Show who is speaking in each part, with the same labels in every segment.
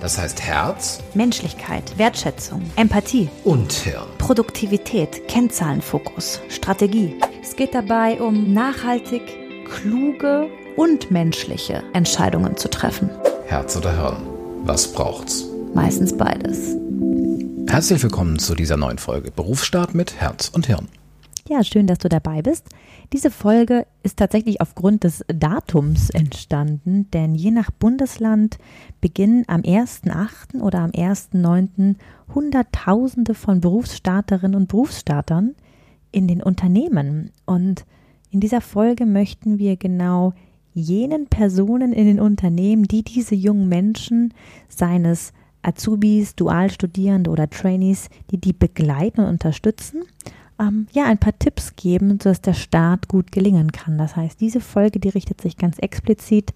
Speaker 1: Das heißt Herz,
Speaker 2: Menschlichkeit, Wertschätzung, Empathie
Speaker 1: und Hirn.
Speaker 2: Produktivität, Kennzahlenfokus, Strategie. Es geht dabei um nachhaltig, kluge und menschliche Entscheidungen zu treffen.
Speaker 1: Herz oder Hirn? Was braucht's?
Speaker 2: Meistens beides.
Speaker 1: Herzlich willkommen zu dieser neuen Folge Berufsstart mit Herz und Hirn.
Speaker 2: Ja, schön, dass du dabei bist. Diese Folge ist tatsächlich aufgrund des Datums entstanden, denn je nach Bundesland beginnen am 1.8. oder am 1.9. Hunderttausende von Berufsstarterinnen und Berufsstartern in den Unternehmen. Und in dieser Folge möchten wir genau jenen Personen in den Unternehmen, die diese jungen Menschen, seines Azubis, Dualstudierende oder Trainees, die die begleiten und unterstützen ähm, ja, ein paar Tipps geben, sodass der Start gut gelingen kann. Das heißt, diese Folge, die richtet sich ganz explizit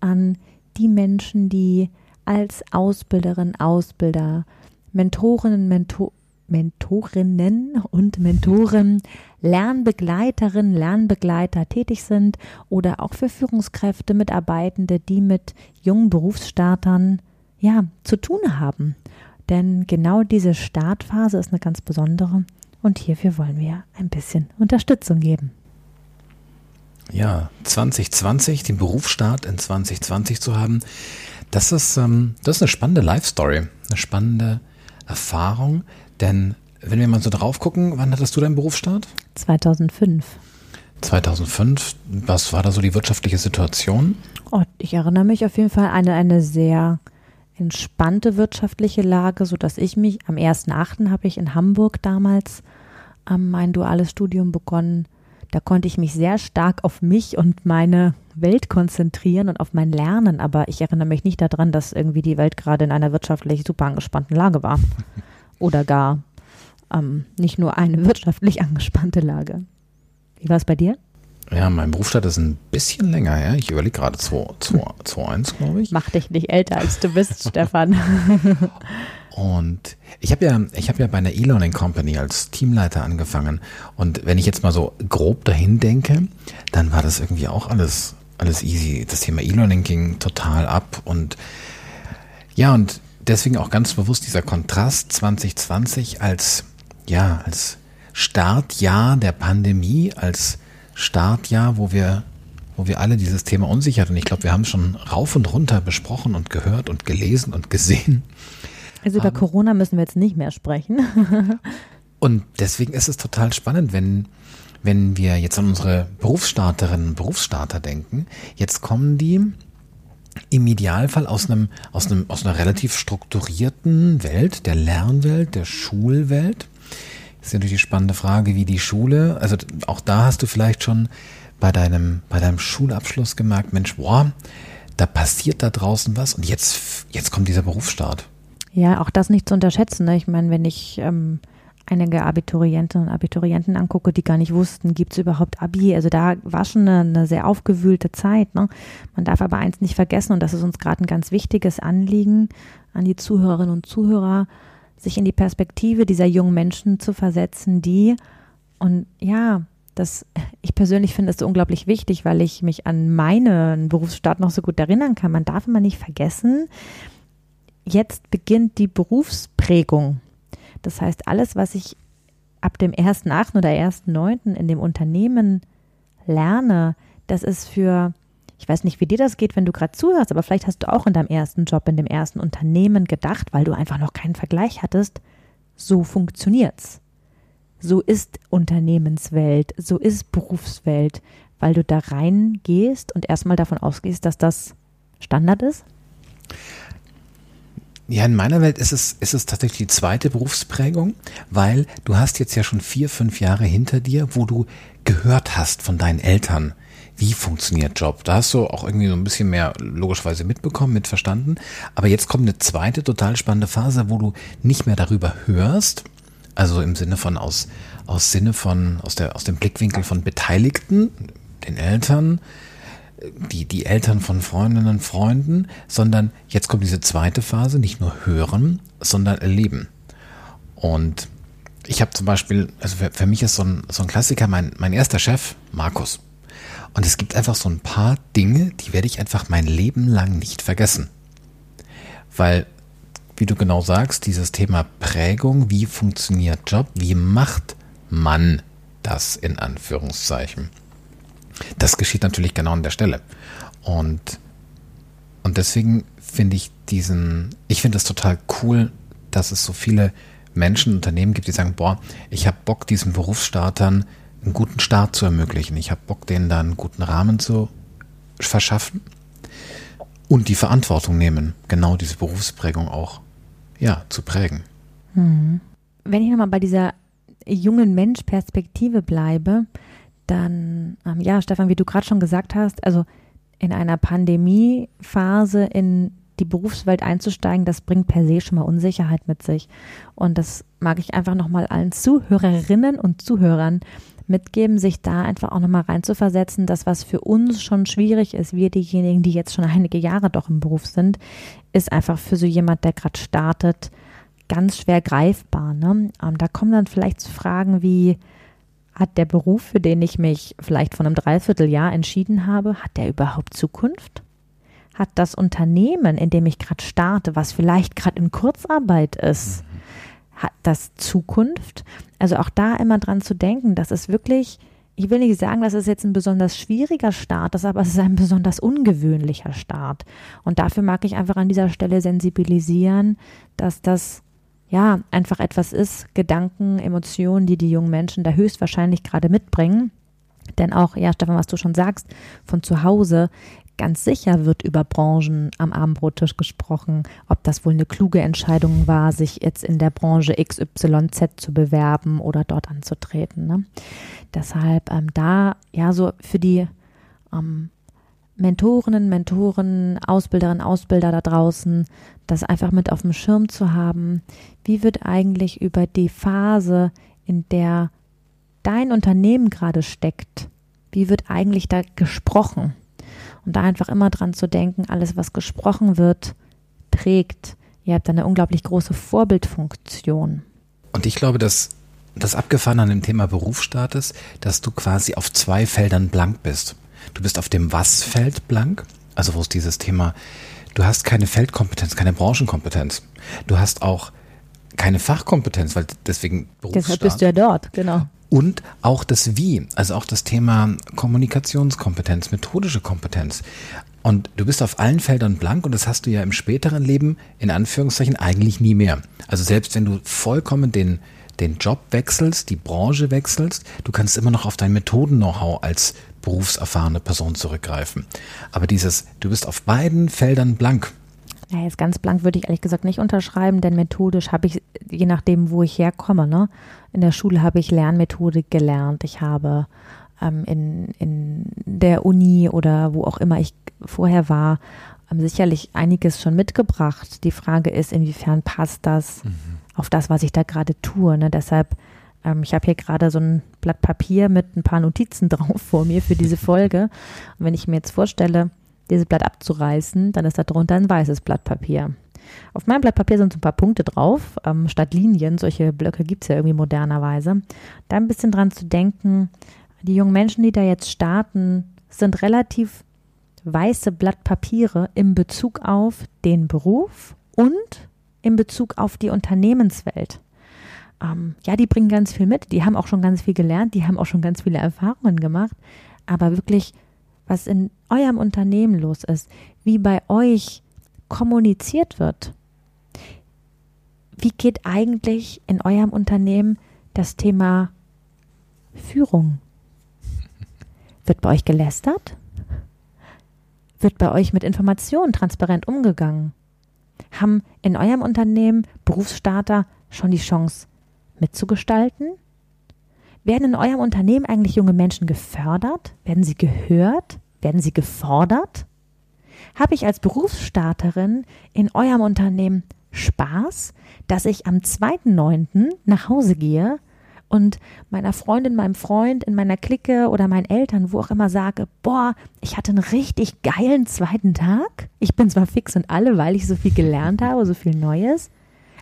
Speaker 2: an die Menschen, die als Ausbilderin, Ausbilder, Mentorinnen, Mentor, Mentorinnen und Mentoren, Lernbegleiterinnen, Lernbegleiter tätig sind oder auch für Führungskräfte, Mitarbeitende, die mit jungen Berufsstartern ja zu tun haben. Denn genau diese Startphase ist eine ganz besondere und hierfür wollen wir ein bisschen Unterstützung geben.
Speaker 1: Ja, 2020, den Berufsstart in 2020 zu haben, das ist, ähm, das ist eine spannende Life-Story, eine spannende Erfahrung. Denn wenn wir mal so drauf gucken, wann hattest du deinen Berufsstart?
Speaker 2: 2005.
Speaker 1: 2005, was war da so die wirtschaftliche Situation?
Speaker 2: Oh, ich erinnere mich auf jeden Fall an eine, eine sehr entspannte wirtschaftliche Lage, sodass ich mich am 1.8. habe ich in Hamburg damals mein duales Studium begonnen. Da konnte ich mich sehr stark auf mich und meine Welt konzentrieren und auf mein Lernen, aber ich erinnere mich nicht daran, dass irgendwie die Welt gerade in einer wirtschaftlich super angespannten Lage war. Oder gar ähm, nicht nur eine wirtschaftlich angespannte Lage. Wie war es bei dir?
Speaker 1: Ja, mein Berufsstart ist ein bisschen länger her. Ich überlege gerade 2.1, glaube ich.
Speaker 2: Mach dich nicht älter, als du bist, Stefan.
Speaker 1: Und ich habe ja, ich habe ja bei einer E-Learning Company als Teamleiter angefangen. Und wenn ich jetzt mal so grob dahin denke, dann war das irgendwie auch alles, alles easy. Das Thema E-Learning ging total ab. Und ja, und deswegen auch ganz bewusst dieser Kontrast 2020 als, ja, als Startjahr der Pandemie, als Startjahr, wo wir, wo wir alle dieses Thema Unsicherheit, und ich glaube, wir haben schon rauf und runter besprochen und gehört und gelesen und gesehen.
Speaker 2: Also über um, Corona müssen wir jetzt nicht mehr sprechen.
Speaker 1: und deswegen ist es total spannend, wenn, wenn wir jetzt an unsere Berufsstarterinnen und Berufsstarter denken. Jetzt kommen die im Idealfall aus einem, aus einem, aus einer relativ strukturierten Welt, der Lernwelt, der Schulwelt ist natürlich die spannende Frage, wie die Schule, also auch da hast du vielleicht schon bei deinem, bei deinem Schulabschluss gemerkt, Mensch, boah, da passiert da draußen was und jetzt, jetzt kommt dieser Berufsstart.
Speaker 2: Ja, auch das nicht zu unterschätzen. Ne? Ich meine, wenn ich ähm, einige Abiturientinnen und Abiturienten angucke, die gar nicht wussten, gibt es überhaupt Abi. Also da war schon eine, eine sehr aufgewühlte Zeit. Ne? Man darf aber eins nicht vergessen, und das ist uns gerade ein ganz wichtiges Anliegen an die Zuhörerinnen und Zuhörer, sich in die Perspektive dieser jungen Menschen zu versetzen, die, und ja, das, ich persönlich finde es so unglaublich wichtig, weil ich mich an meinen Berufsstart noch so gut erinnern kann. Man darf immer nicht vergessen, jetzt beginnt die Berufsprägung. Das heißt, alles, was ich ab dem 1.8. oder 1.9. in dem Unternehmen lerne, das ist für ich weiß nicht, wie dir das geht, wenn du gerade zuhörst, aber vielleicht hast du auch in deinem ersten Job, in dem ersten Unternehmen gedacht, weil du einfach noch keinen Vergleich hattest. So funktioniert's. So ist Unternehmenswelt, so ist Berufswelt, weil du da reingehst und erstmal davon ausgehst, dass das Standard ist?
Speaker 1: Ja, in meiner Welt ist es, ist es tatsächlich die zweite Berufsprägung, weil du hast jetzt ja schon vier, fünf Jahre hinter dir, wo du gehört hast von deinen Eltern, wie funktioniert Job. Da hast du auch irgendwie so ein bisschen mehr logischerweise mitbekommen, mitverstanden. Aber jetzt kommt eine zweite total spannende Phase, wo du nicht mehr darüber hörst, Also im Sinne von aus, aus Sinne von, aus der, aus dem Blickwinkel von Beteiligten, den Eltern, die, die Eltern von Freundinnen und Freunden, sondern jetzt kommt diese zweite Phase, nicht nur hören, sondern erleben. Und ich habe zum Beispiel, also für, für, mich ist so ein, so ein Klassiker mein, mein erster Chef, Markus. Und es gibt einfach so ein paar Dinge, die werde ich einfach mein Leben lang nicht vergessen. Weil, wie du genau sagst, dieses Thema Prägung, wie funktioniert Job, wie macht man das in Anführungszeichen? Das geschieht natürlich genau an der Stelle. Und, und deswegen finde ich diesen, ich finde es total cool, dass es so viele Menschen, Unternehmen gibt, die sagen, boah, ich habe Bock, diesen Berufsstartern einen guten Start zu ermöglichen. Ich habe Bock, denen da einen guten Rahmen zu verschaffen und die Verantwortung nehmen, genau diese Berufsprägung auch ja, zu prägen.
Speaker 2: Hm. Wenn ich nochmal bei dieser jungen Mensch-Perspektive bleibe, dann, ähm, ja, Stefan, wie du gerade schon gesagt hast, also in einer Pandemiephase in die Berufswelt einzusteigen, das bringt per se schon mal Unsicherheit mit sich. Und das mag ich einfach nochmal allen Zuhörerinnen und Zuhörern mitgeben, sich da einfach auch nochmal reinzuversetzen, das, was für uns schon schwierig ist, wir diejenigen, die jetzt schon einige Jahre doch im Beruf sind, ist einfach für so jemand, der gerade startet, ganz schwer greifbar. Ne? Ähm, da kommen dann vielleicht zu Fragen wie, hat der Beruf, für den ich mich vielleicht von einem Dreivierteljahr entschieden habe, hat der überhaupt Zukunft? Hat das Unternehmen, in dem ich gerade starte, was vielleicht gerade in Kurzarbeit ist, mhm. hat das Zukunft? Also auch da immer dran zu denken, dass es wirklich, ich will nicht sagen, dass es jetzt ein besonders schwieriger Start ist, aber es ist ein besonders ungewöhnlicher Start. Und dafür mag ich einfach an dieser Stelle sensibilisieren, dass das ja, einfach etwas ist, Gedanken, Emotionen, die die jungen Menschen da höchstwahrscheinlich gerade mitbringen. Denn auch, ja, Stefan, was du schon sagst, von zu Hause, ganz sicher wird über Branchen am Abendbrottisch gesprochen, ob das wohl eine kluge Entscheidung war, sich jetzt in der Branche XYZ zu bewerben oder dort anzutreten. Ne? Deshalb ähm, da, ja, so für die ähm, Mentorinnen, Mentoren, Ausbilderinnen, Ausbilder da draußen, das einfach mit auf dem Schirm zu haben. Wie wird eigentlich über die Phase, in der dein Unternehmen gerade steckt, wie wird eigentlich da gesprochen? Und da einfach immer dran zu denken, alles, was gesprochen wird, prägt. Ihr habt eine unglaublich große Vorbildfunktion.
Speaker 1: Und ich glaube, dass das Abgefahren an dem Thema Berufsstaat ist, dass du quasi auf zwei Feldern blank bist. Du bist auf dem Was-Feld blank, also wo es dieses Thema, du hast keine Feldkompetenz, keine Branchenkompetenz. Du hast auch keine Fachkompetenz, weil deswegen
Speaker 2: Deshalb bist du ja dort, genau.
Speaker 1: Und auch das Wie, also auch das Thema Kommunikationskompetenz, methodische Kompetenz. Und du bist auf allen Feldern blank und das hast du ja im späteren Leben in Anführungszeichen eigentlich nie mehr. Also selbst wenn du vollkommen den, den Job wechselst, die Branche wechselst, du kannst immer noch auf dein Methoden-Know-how als berufserfahrene Person zurückgreifen. Aber dieses, du bist auf beiden Feldern blank.
Speaker 2: Ja, jetzt ganz blank würde ich ehrlich gesagt nicht unterschreiben, denn methodisch habe ich, je nachdem, wo ich herkomme, ne? In der Schule habe ich Lernmethodik gelernt. Ich habe ähm, in, in der Uni oder wo auch immer ich vorher war, ähm, sicherlich einiges schon mitgebracht. Die Frage ist, inwiefern passt das mhm. auf das, was ich da gerade tue. Ne? Deshalb ähm, ich habe hier gerade so ein Blatt Papier mit ein paar Notizen drauf vor mir für diese Folge. Und wenn ich mir jetzt vorstelle, dieses Blatt abzureißen, dann ist da drunter ein weißes Blatt Papier. Auf meinem Blatt Papier sind so ein paar Punkte drauf, ähm, statt Linien. Solche Blöcke gibt es ja irgendwie modernerweise. Da ein bisschen dran zu denken, die jungen Menschen, die da jetzt starten, sind relativ weiße Blatt Papiere im Bezug auf den Beruf und in Bezug auf die Unternehmenswelt ähm, ja, die bringen ganz viel mit, die haben auch schon ganz viel gelernt, die haben auch schon ganz viele Erfahrungen gemacht, aber wirklich, was in eurem Unternehmen los ist, wie bei euch kommuniziert wird. Wie geht eigentlich in eurem Unternehmen das Thema Führung? Wird bei euch gelästert? Wird bei euch mit Informationen transparent umgegangen? Haben in eurem Unternehmen Berufsstarter schon die Chance, mitzugestalten? Werden in eurem Unternehmen eigentlich junge Menschen gefördert? Werden sie gehört? Werden sie gefordert? Habe ich als Berufsstarterin in eurem Unternehmen Spaß, dass ich am 2.9. nach Hause gehe und meiner Freundin, meinem Freund, in meiner Clique oder meinen Eltern, wo auch immer sage, boah, ich hatte einen richtig geilen zweiten Tag. Ich bin zwar fix und alle, weil ich so viel gelernt habe, so viel Neues,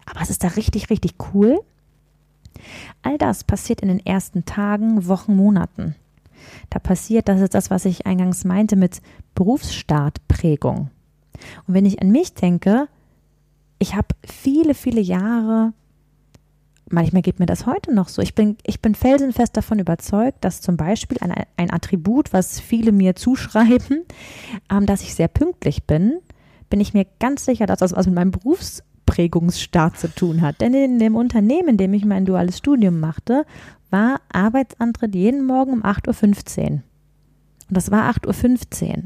Speaker 2: aber es ist da richtig, richtig cool. All das passiert in den ersten Tagen, Wochen, Monaten. Da passiert, das ist das, was ich eingangs meinte mit Berufsstartprägung. Und wenn ich an mich denke, ich habe viele, viele Jahre, manchmal geht mir das heute noch so, ich bin, ich bin felsenfest davon überzeugt, dass zum Beispiel ein, ein Attribut, was viele mir zuschreiben, ähm, dass ich sehr pünktlich bin, bin ich mir ganz sicher, dass das was mit meinem Berufsprägungsstart zu tun hat. Denn in dem Unternehmen, in dem ich mein duales Studium machte, war Arbeitsantritt jeden Morgen um 8.15 Uhr. Und das war 8.15 Uhr.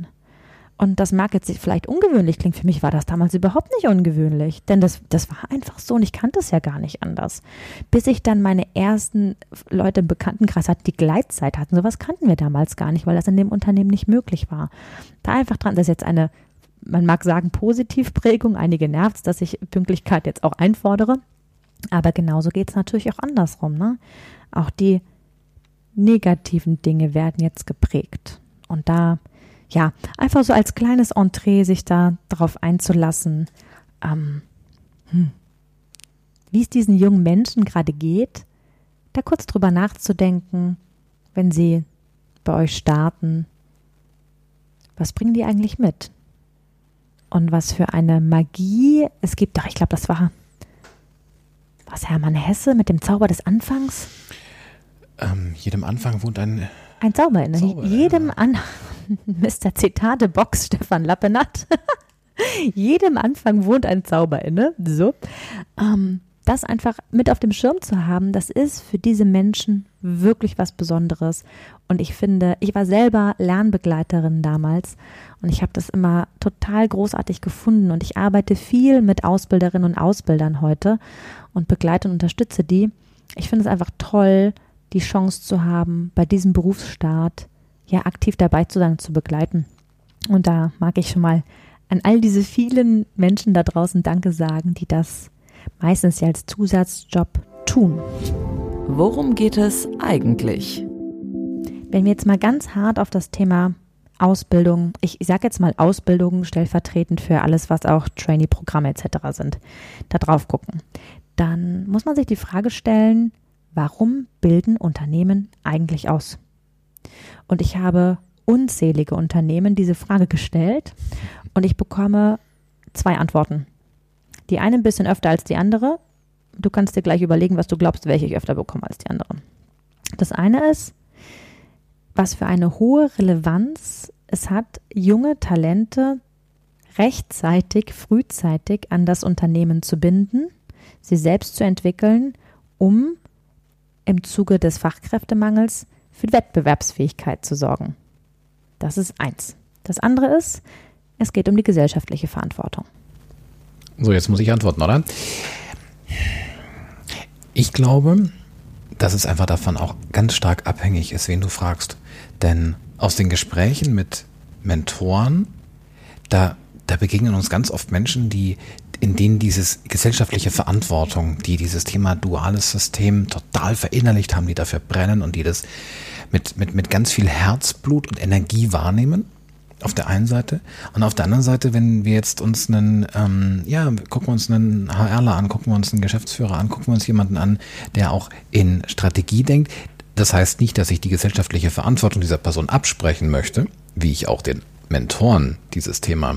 Speaker 2: Und das mag jetzt vielleicht ungewöhnlich klingen. Für mich war das damals überhaupt nicht ungewöhnlich. Denn das, das war einfach so und ich kannte es ja gar nicht anders. Bis ich dann meine ersten Leute im Bekanntenkreis hatte, die Gleitzeit hatten. Sowas kannten wir damals gar nicht, weil das in dem Unternehmen nicht möglich war. Da einfach dran, das ist jetzt eine, man mag sagen, Positivprägung. Einige nervt es, dass ich Pünktlichkeit jetzt auch einfordere. Aber genauso geht es natürlich auch andersrum. Ne? Auch die negativen Dinge werden jetzt geprägt. Und da ja, einfach so als kleines Entree sich da drauf einzulassen, ähm, hm, wie es diesen jungen Menschen gerade geht, da kurz drüber nachzudenken, wenn sie bei euch starten, was bringen die eigentlich mit? Und was für eine Magie es gibt. Doch, ich glaube, das war was Hermann Hesse mit dem Zauber des Anfangs.
Speaker 1: Ähm, jedem Anfang wohnt ein
Speaker 2: ein Zauber. Zauber, jedem ja. an Mr. Zitate Box Stefan Lappenat. jedem Anfang wohnt ein Zauber inne. So. Ähm, das einfach mit auf dem Schirm zu haben, das ist für diese Menschen wirklich was Besonderes. Und ich finde, ich war selber Lernbegleiterin damals und ich habe das immer total großartig gefunden. Und ich arbeite viel mit Ausbilderinnen und Ausbildern heute und begleite und unterstütze die. Ich finde es einfach toll, die Chance zu haben, bei diesem Berufsstart ja aktiv dabei zu sein und zu begleiten. Und da mag ich schon mal an all diese vielen Menschen da draußen Danke sagen, die das meistens ja als Zusatzjob tun.
Speaker 3: Worum geht es eigentlich?
Speaker 2: Wenn wir jetzt mal ganz hart auf das Thema Ausbildung, ich, sage jetzt mal Ausbildung stellvertretend für alles, was auch Trainee-Programme etc. sind, da drauf gucken, dann muss man sich die Frage stellen, warum bilden Unternehmen eigentlich aus? Und ich habe unzählige Unternehmen diese Frage gestellt und ich bekomme zwei Antworten. Die eine ein bisschen öfter als die andere. Du kannst dir gleich überlegen, was du glaubst, welche ich öfter bekomme als die andere. Das eine ist, was für eine hohe Relevanz es hat, junge Talente rechtzeitig, frühzeitig an das Unternehmen zu binden, sie selbst zu entwickeln, um im Zuge des Fachkräftemangels für Wettbewerbsfähigkeit zu sorgen. Das ist eins. Das andere ist, es geht um die gesellschaftliche Verantwortung.
Speaker 1: So, jetzt muss ich antworten, oder? Ich glaube, dass es einfach davon auch ganz stark abhängig ist, wen du fragst. Denn aus den Gesprächen mit Mentoren, da, da begegnen uns ganz oft Menschen, die in denen dieses gesellschaftliche Verantwortung, die dieses Thema duales System total verinnerlicht haben, die dafür brennen und die das mit, mit, mit ganz viel Herzblut und Energie wahrnehmen. Auf der einen Seite. Und auf der anderen Seite, wenn wir jetzt uns einen, ähm, ja, gucken wir uns einen HRler an, gucken wir uns einen Geschäftsführer an, gucken wir uns jemanden an, der auch in Strategie denkt. Das heißt nicht, dass ich die gesellschaftliche Verantwortung dieser Person absprechen möchte, wie ich auch den Mentoren dieses Thema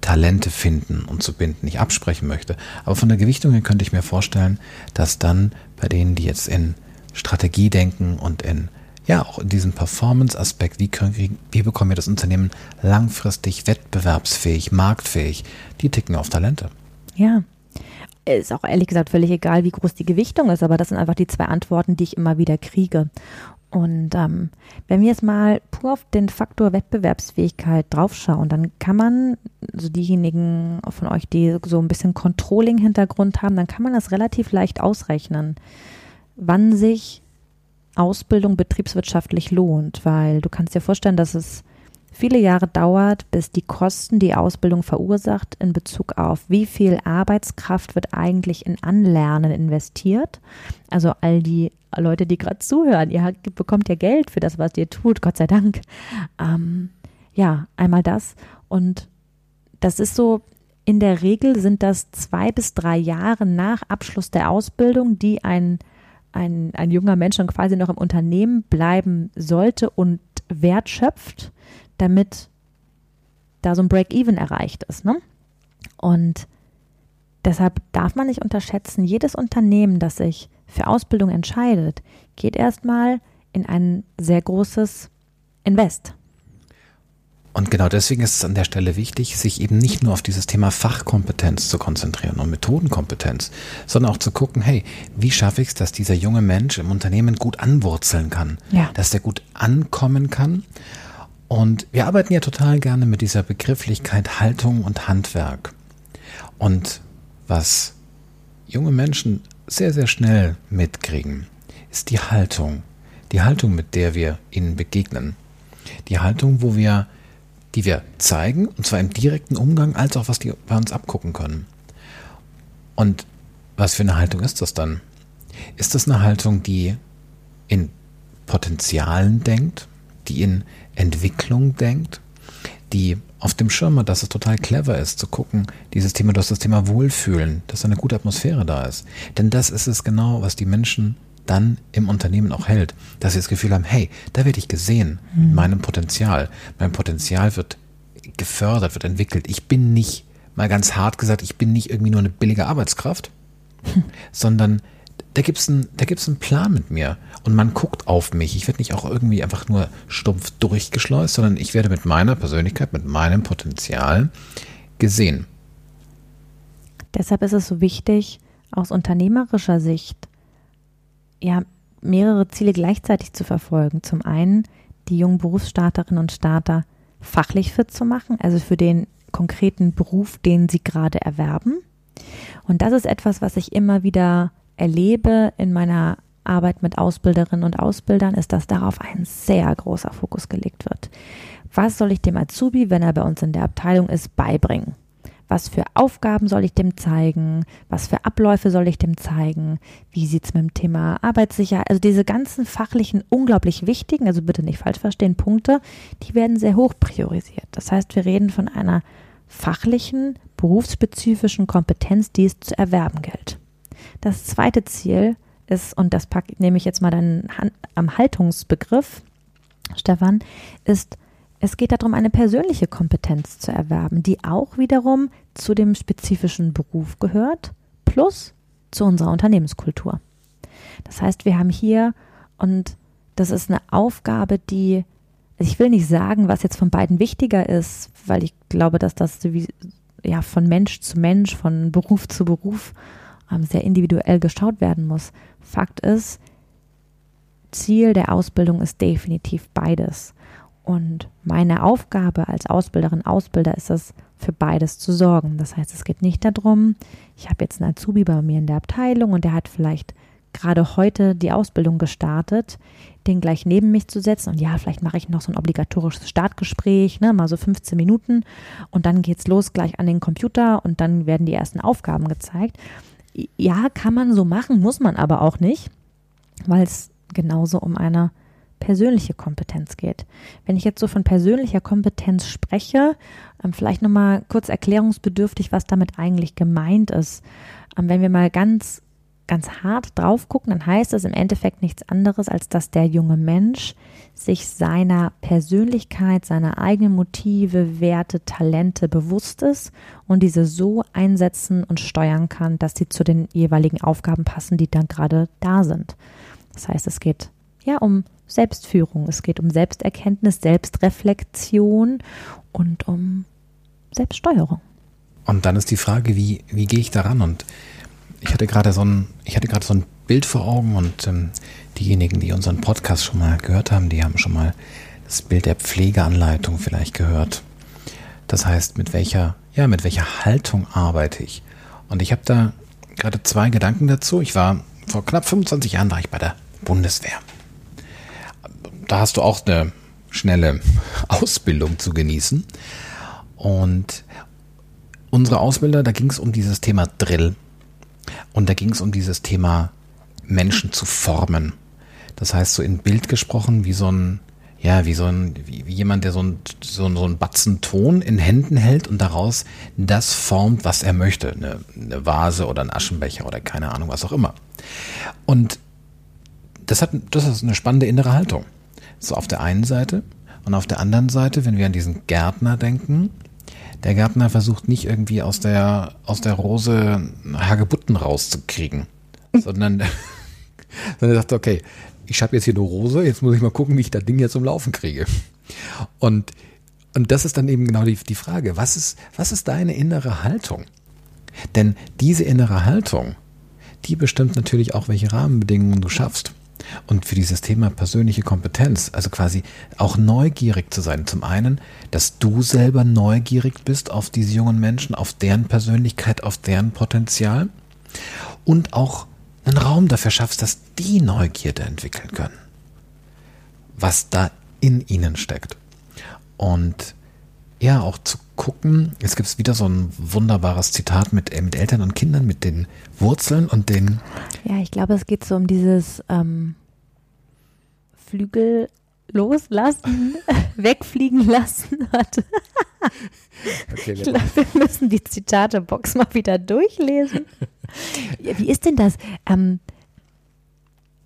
Speaker 1: Talente finden und zu binden nicht absprechen möchte. Aber von der Gewichtung her könnte ich mir vorstellen, dass dann bei denen, die jetzt in Strategie denken und in ja auch in diesem Performance-Aspekt, wie, wie bekommen wir das Unternehmen langfristig wettbewerbsfähig, marktfähig, die ticken auf Talente.
Speaker 2: Ja, ist auch ehrlich gesagt völlig egal, wie groß die Gewichtung ist, aber das sind einfach die zwei Antworten, die ich immer wieder kriege. Und ähm, wenn wir jetzt mal pur auf den Faktor Wettbewerbsfähigkeit draufschauen, dann kann man, also diejenigen von euch, die so ein bisschen Controlling-Hintergrund haben, dann kann man das relativ leicht ausrechnen, wann sich Ausbildung betriebswirtschaftlich lohnt, weil du kannst dir vorstellen, dass es viele Jahre dauert, bis die Kosten, die Ausbildung verursacht, in Bezug auf wie viel Arbeitskraft wird eigentlich in Anlernen investiert. Also all die Leute, die gerade zuhören, ihr bekommt ja Geld für das, was ihr tut, Gott sei Dank. Ähm, ja, einmal das. Und das ist so, in der Regel sind das zwei bis drei Jahre nach Abschluss der Ausbildung, die ein, ein, ein junger Mensch dann quasi noch im Unternehmen bleiben sollte und Wert schöpft, damit da so ein Break-Even erreicht ist. Ne? Und deshalb darf man nicht unterschätzen, jedes Unternehmen, das sich für Ausbildung entscheidet, geht erstmal in ein sehr großes Invest.
Speaker 1: Und genau deswegen ist es an der Stelle wichtig, sich eben nicht nur auf dieses Thema Fachkompetenz zu konzentrieren und Methodenkompetenz, sondern auch zu gucken, hey, wie schaffe ich es, dass dieser junge Mensch im Unternehmen gut anwurzeln kann, ja. dass der gut ankommen kann. Und wir arbeiten ja total gerne mit dieser Begrifflichkeit Haltung und Handwerk. Und was junge Menschen sehr, sehr schnell mitkriegen, ist die Haltung. Die Haltung, mit der wir ihnen begegnen. Die Haltung, wo wir die wir zeigen, und zwar im direkten Umgang, als auch was die bei uns abgucken können. Und was für eine Haltung ist das dann? Ist das eine Haltung, die in Potenzialen denkt, die in Entwicklung denkt, die auf dem Schirm hat, dass es total clever ist, zu gucken, dieses Thema, du hast das Thema Wohlfühlen, dass eine gute Atmosphäre da ist. Denn das ist es genau, was die Menschen dann im Unternehmen auch hält, dass sie das Gefühl haben, hey, da werde ich gesehen mhm. mit meinem Potenzial. Mein Potenzial wird gefördert, wird entwickelt. Ich bin nicht, mal ganz hart gesagt, ich bin nicht irgendwie nur eine billige Arbeitskraft, hm. sondern da gibt es einen, einen Plan mit mir und man guckt auf mich. Ich werde nicht auch irgendwie einfach nur stumpf durchgeschleust, sondern ich werde mit meiner Persönlichkeit, mit meinem Potenzial gesehen.
Speaker 2: Deshalb ist es so wichtig, aus unternehmerischer Sicht ja, mehrere Ziele gleichzeitig zu verfolgen. Zum einen die jungen Berufsstarterinnen und Starter fachlich fit zu machen, also für den konkreten Beruf, den sie gerade erwerben. Und das ist etwas, was ich immer wieder erlebe in meiner Arbeit mit Ausbilderinnen und Ausbildern, ist, dass darauf ein sehr großer Fokus gelegt wird. Was soll ich dem Azubi, wenn er bei uns in der Abteilung ist, beibringen? Was für Aufgaben soll ich dem zeigen, was für Abläufe soll ich dem zeigen, wie sieht es mit dem Thema Arbeitssicherheit, also diese ganzen fachlichen, unglaublich wichtigen, also bitte nicht falsch verstehen, Punkte, die werden sehr hoch priorisiert. Das heißt, wir reden von einer fachlichen, berufsspezifischen Kompetenz, die es zu erwerben gilt. Das zweite Ziel ist, und das packe, nehme ich jetzt mal dann am Haltungsbegriff, Stefan, ist es geht darum, eine persönliche Kompetenz zu erwerben, die auch wiederum zu dem spezifischen Beruf gehört, plus zu unserer Unternehmenskultur. Das heißt, wir haben hier, und das ist eine Aufgabe, die, also ich will nicht sagen, was jetzt von beiden wichtiger ist, weil ich glaube, dass das ja, von Mensch zu Mensch, von Beruf zu Beruf ähm, sehr individuell geschaut werden muss. Fakt ist, Ziel der Ausbildung ist definitiv beides. Und meine Aufgabe als Ausbilderin, Ausbilder ist es, für beides zu sorgen. Das heißt, es geht nicht darum, ich habe jetzt einen Azubi bei mir in der Abteilung und der hat vielleicht gerade heute die Ausbildung gestartet, den gleich neben mich zu setzen und ja, vielleicht mache ich noch so ein obligatorisches Startgespräch, ne, mal so 15 Minuten und dann geht's los gleich an den Computer und dann werden die ersten Aufgaben gezeigt. Ja, kann man so machen, muss man aber auch nicht, weil es genauso um eine persönliche Kompetenz geht. Wenn ich jetzt so von persönlicher Kompetenz spreche, ähm, vielleicht nochmal kurz erklärungsbedürftig, was damit eigentlich gemeint ist. Ähm, wenn wir mal ganz, ganz hart drauf gucken, dann heißt es im Endeffekt nichts anderes, als dass der junge Mensch sich seiner Persönlichkeit, seiner eigenen Motive, Werte, Talente bewusst ist und diese so einsetzen und steuern kann, dass sie zu den jeweiligen Aufgaben passen, die dann gerade da sind. Das heißt, es geht ja um Selbstführung. Es geht um Selbsterkenntnis, Selbstreflexion und um Selbststeuerung.
Speaker 1: Und dann ist die Frage, wie, wie gehe ich daran? Und ich hatte gerade so ein, ich hatte gerade so ein Bild vor Augen und ähm, diejenigen, die unseren Podcast schon mal gehört haben, die haben schon mal das Bild der Pflegeanleitung vielleicht gehört. Das heißt, mit welcher, ja, mit welcher Haltung arbeite ich? Und ich habe da gerade zwei Gedanken dazu. Ich war vor knapp 25 Jahren war ich bei der Bundeswehr da hast du auch eine schnelle Ausbildung zu genießen. Und unsere Ausbilder, da ging es um dieses Thema Drill. Und da ging es um dieses Thema Menschen zu formen. Das heißt, so in Bild gesprochen, wie so ein, ja, wie so ein, wie, wie jemand, der so ein, so, ein, so ein Batzen Ton in Händen hält und daraus das formt, was er möchte. Eine, eine Vase oder ein Aschenbecher oder keine Ahnung, was auch immer. Und das hat, das ist eine spannende innere Haltung. So auf der einen Seite und auf der anderen Seite, wenn wir an diesen Gärtner denken, der Gärtner versucht nicht irgendwie aus der, aus der Rose Hagebutten rauszukriegen, sondern, sondern er sagt, okay, ich habe jetzt hier eine Rose, jetzt muss ich mal gucken, wie ich das Ding jetzt zum Laufen kriege. Und, und das ist dann eben genau die, die Frage, was ist, was ist deine innere Haltung? Denn diese innere Haltung, die bestimmt natürlich auch, welche Rahmenbedingungen du schaffst. Und für dieses Thema persönliche Kompetenz, also quasi auch neugierig zu sein. Zum einen, dass du selber neugierig bist auf diese jungen Menschen, auf deren Persönlichkeit, auf deren Potenzial. Und auch einen Raum dafür schaffst, dass die Neugierde entwickeln können. Was da in ihnen steckt. Und ja, auch zu gucken, es gibt wieder so ein wunderbares Zitat mit, äh, mit Eltern und Kindern, mit den Wurzeln und den.
Speaker 2: Ja, ich glaube, es geht so um dieses ähm, Flügel loslassen, wegfliegen lassen. Warte. Okay, ich glaube, wir müssen die Zitatebox mal wieder durchlesen. Wie ist denn das? Ähm,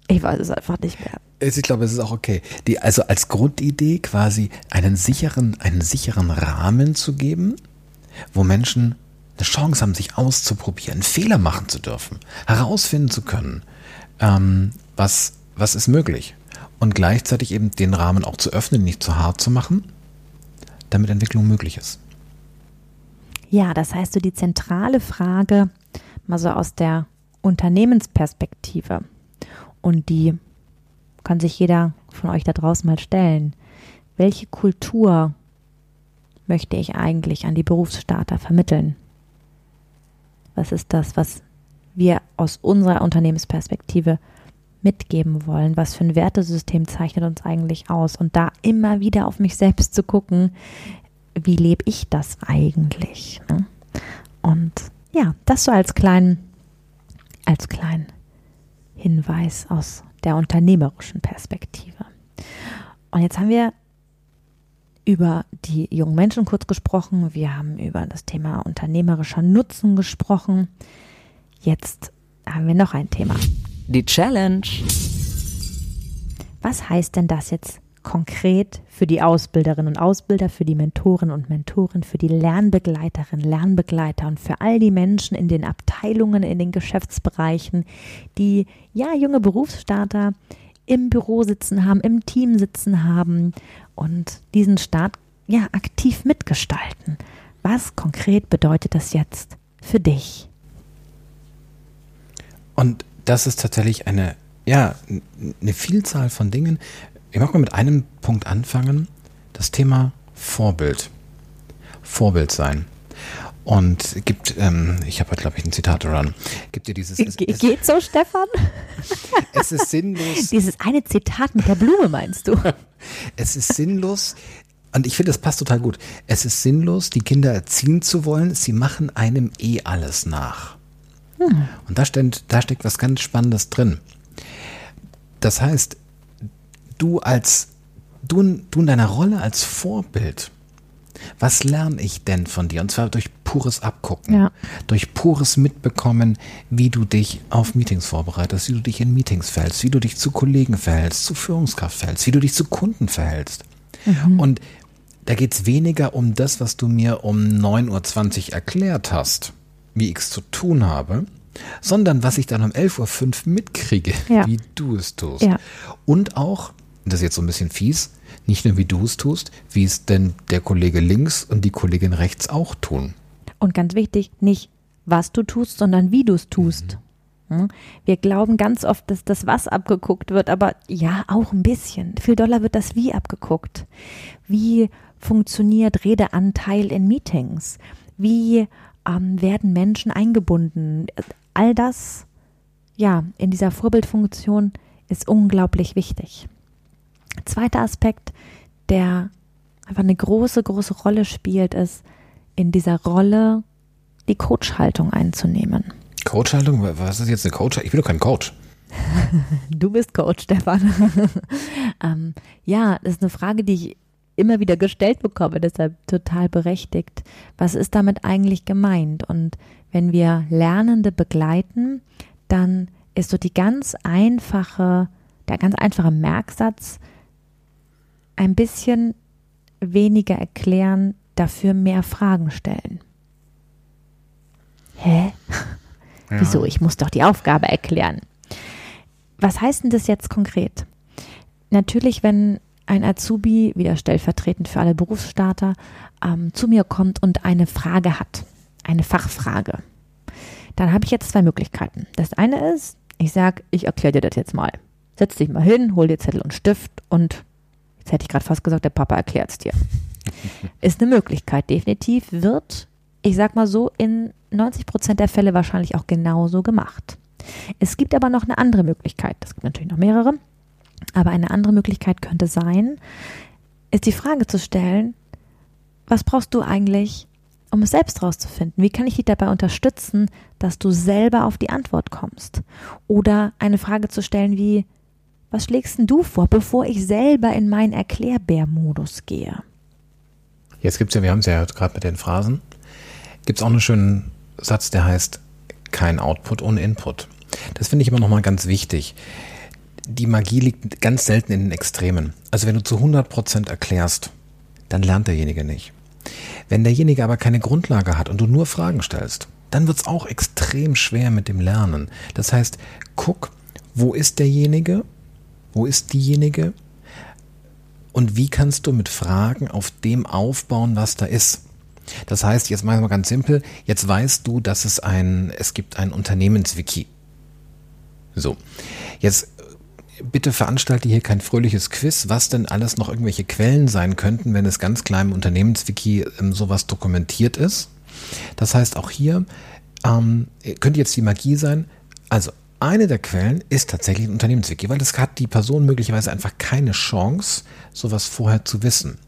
Speaker 2: ich weiß es einfach nicht mehr.
Speaker 1: Ich glaube, es ist auch okay. Die, also als Grundidee quasi einen sicheren, einen sicheren Rahmen zu geben, wo Menschen eine Chance haben, sich auszuprobieren, Fehler machen zu dürfen, herausfinden zu können, ähm, was, was ist möglich. Und gleichzeitig eben den Rahmen auch zu öffnen, nicht zu hart zu machen, damit Entwicklung möglich ist.
Speaker 2: Ja, das heißt so die zentrale Frage, mal so aus der Unternehmensperspektive. Und die kann sich jeder von euch da draußen mal stellen. Welche Kultur möchte ich eigentlich an die Berufsstarter vermitteln? Was ist das, was wir aus unserer Unternehmensperspektive mitgeben wollen? Was für ein Wertesystem zeichnet uns eigentlich aus? Und da immer wieder auf mich selbst zu gucken, wie lebe ich das eigentlich? Ne? Und ja, das so als kleinen, als kleinen Hinweis aus der unternehmerischen Perspektive. Und jetzt haben wir über die jungen Menschen kurz gesprochen. Wir haben über das Thema unternehmerischer Nutzen gesprochen. Jetzt haben wir noch ein Thema.
Speaker 3: Die Challenge.
Speaker 2: Was heißt denn das jetzt konkret für die Ausbilderinnen und Ausbilder, für die Mentoren und Mentoren, für die Lernbegleiterinnen, Lernbegleiter und für all die Menschen in den Abteilungen, in den Geschäftsbereichen, die ja junge Berufsstarter im Büro sitzen haben, im Team sitzen haben und diesen Start ja aktiv mitgestalten. Was konkret bedeutet das jetzt für dich?
Speaker 1: Und das ist tatsächlich eine, ja, eine Vielzahl von Dingen. Ich mag mal mit einem Punkt anfangen. Das Thema Vorbild. Vorbild sein. Und gibt, ähm, ich habe heute, glaube ich, ein Zitat dran. Gibt dir dieses.
Speaker 2: Es, Ge geht so, Stefan?
Speaker 1: es ist sinnlos.
Speaker 2: Dieses eine Zitat mit der Blume, meinst du?
Speaker 1: es ist sinnlos. Und ich finde, das passt total gut. Es ist sinnlos, die Kinder erziehen zu wollen. Sie machen einem eh alles nach. Hm. Und da, steckt, da steckt was ganz Spannendes drin. Das heißt, du als, du, du in deiner Rolle als Vorbild, was lerne ich denn von dir? Und zwar durch pures Abgucken, ja. durch pures Mitbekommen, wie du dich auf Meetings vorbereitest, wie du dich in Meetings verhältst, wie du dich zu Kollegen verhältst, zu Führungskraft verhältst, wie du dich zu Kunden verhältst. Mhm. Und da geht es weniger um das, was du mir um 9.20 Uhr erklärt hast, wie ich es zu tun habe, sondern was ich dann um 11.05 Uhr mitkriege, ja. wie du es tust. Ja. Und auch, das ist jetzt so ein bisschen fies, nicht nur wie du es tust, wie es denn der Kollege links und die Kollegin rechts auch tun.
Speaker 2: Und ganz wichtig, nicht was du tust, sondern wie du es tust. Mhm. Wir glauben ganz oft, dass das was abgeguckt wird, aber ja, auch ein bisschen. Viel doller wird das wie abgeguckt. Wie funktioniert Redeanteil in Meetings? Wie ähm, werden Menschen eingebunden? All das, ja, in dieser Vorbildfunktion ist unglaublich wichtig. Zweiter Aspekt, der einfach eine große, große Rolle spielt, ist in dieser Rolle die Coachhaltung einzunehmen.
Speaker 1: Coachhaltung? Was ist jetzt eine Coach? Ich will doch kein Coach.
Speaker 2: Du bist Coach, Stefan. ähm, ja, das ist eine Frage, die ich immer wieder gestellt bekomme, deshalb total berechtigt. Was ist damit eigentlich gemeint? Und wenn wir Lernende begleiten, dann ist so die ganz einfache, der ganz einfache Merksatz, ein bisschen weniger erklären, dafür mehr Fragen stellen. Hä? Ja. Wieso? Ich muss doch die Aufgabe erklären. Was heißt denn das jetzt konkret? Natürlich, wenn ein Azubi, wieder stellvertretend für alle Berufsstarter, ähm, zu mir kommt und eine Frage hat, eine Fachfrage, dann habe ich jetzt zwei Möglichkeiten. Das eine ist, ich sage, ich erkläre dir das jetzt mal. Setz dich mal hin, hol dir Zettel und Stift und jetzt hätte ich gerade fast gesagt, der Papa erklärt es dir. Ist eine Möglichkeit, definitiv wird, ich sag mal so, in 90 Prozent der Fälle wahrscheinlich auch genauso gemacht. Es gibt aber noch eine andere Möglichkeit. Es gibt natürlich noch mehrere. Aber eine andere Möglichkeit könnte sein, ist die Frage zu stellen, was brauchst du eigentlich, um es selbst rauszufinden? Wie kann ich dich dabei unterstützen, dass du selber auf die Antwort kommst? Oder eine Frage zu stellen wie, was schlägst denn du vor, bevor ich selber in meinen Erklärbär-Modus gehe?
Speaker 1: Jetzt gibt es ja, wir haben es ja gerade mit den Phrasen, gibt es auch einen schönen Satz, der heißt, kein Output ohne Input. Das finde ich immer nochmal ganz wichtig. Die Magie liegt ganz selten in den Extremen. Also wenn du zu 100% erklärst, dann lernt derjenige nicht. Wenn derjenige aber keine Grundlage hat und du nur Fragen stellst, dann wird es auch extrem schwer mit dem Lernen. Das heißt, guck, wo ist derjenige, wo ist diejenige und wie kannst du mit Fragen auf dem aufbauen, was da ist. Das heißt, jetzt machen wir mal ganz simpel, jetzt weißt du, dass es ein, es gibt ein Unternehmenswiki. So. Jetzt bitte veranstalte hier kein fröhliches Quiz, was denn alles noch irgendwelche Quellen sein könnten, wenn es ganz klein im Unternehmenswiki ähm, sowas dokumentiert ist. Das heißt, auch hier ähm, könnte jetzt die Magie sein. Also eine der Quellen ist tatsächlich ein Unternehmenswiki, weil das hat die Person möglicherweise einfach keine Chance, sowas vorher zu wissen.